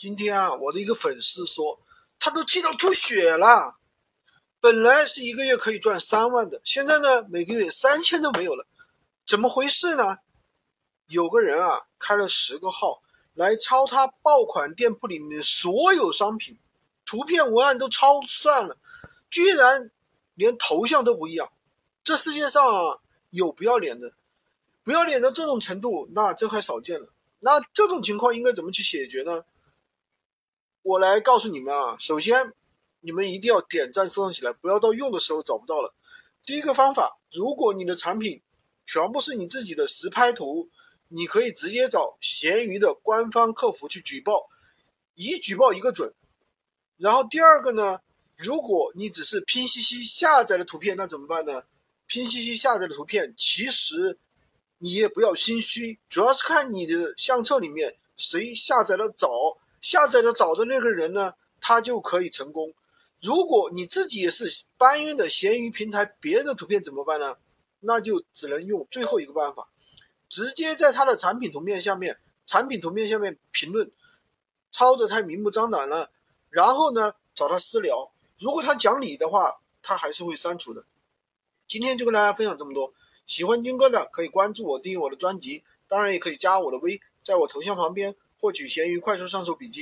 今天啊，我的一个粉丝说，他都气到吐血了。本来是一个月可以赚三万的，现在呢，每个月三千都没有了，怎么回事呢？有个人啊，开了十个号来抄他爆款店铺里面所有商品，图片文案都抄算了，居然连头像都不一样。这世界上啊，有不要脸的，不要脸到这种程度，那真还少见了。那这种情况应该怎么去解决呢？我来告诉你们啊，首先，你们一定要点赞收藏起来，不要到用的时候找不到了。第一个方法，如果你的产品全部是你自己的实拍图，你可以直接找闲鱼的官方客服去举报，一举报一个准。然后第二个呢，如果你只是拼夕夕下载的图片，那怎么办呢？拼夕夕下载的图片，其实你也不要心虚，主要是看你的相册里面谁下载的早。下载的早的那个人呢，他就可以成功。如果你自己也是搬运的闲鱼平台别人的图片怎么办呢？那就只能用最后一个办法，直接在他的产品图片下面，产品图片下面评论，抄的太明目张胆了。然后呢，找他私聊。如果他讲理的话，他还是会删除的。今天就跟大家分享这么多。喜欢军哥的可以关注我，订阅我的专辑，当然也可以加我的微，在我头像旁边。获取闲鱼快速上手笔记。